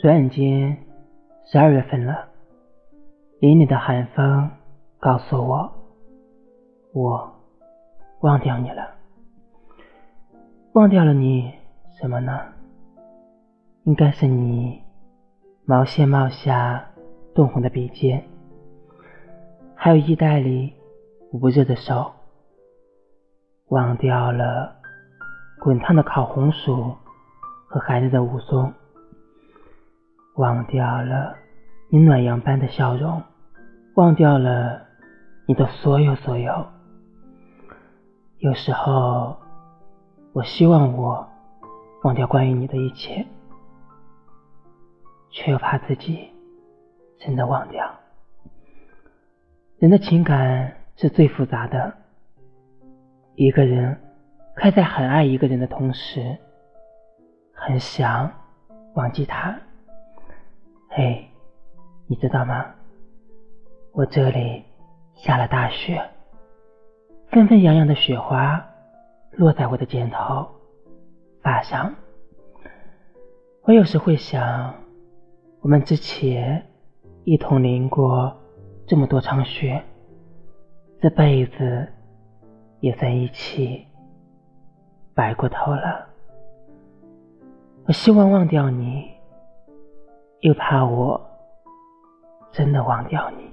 转眼间十二月份了，凛凛的寒风告诉我，我忘掉你了。忘掉了你什么呢？应该是你毛线帽下冻红的鼻尖，还有衣袋里捂不热的手。忘掉了滚烫的烤红薯和孩子的武松，忘掉了你暖阳般的笑容，忘掉了你的所有所有。有时候，我希望我忘掉关于你的一切，却又怕自己真的忘掉。人的情感是最复杂的。一个人还在很爱一个人的同时，很想忘记他。嘿，你知道吗？我这里下了大雪，纷纷扬扬的雪花落在我的肩头、发上。我有时会想，我们之前一同淋过这么多场雪，这辈子。也在一起，白过头了。我希望忘掉你，又怕我真的忘掉你。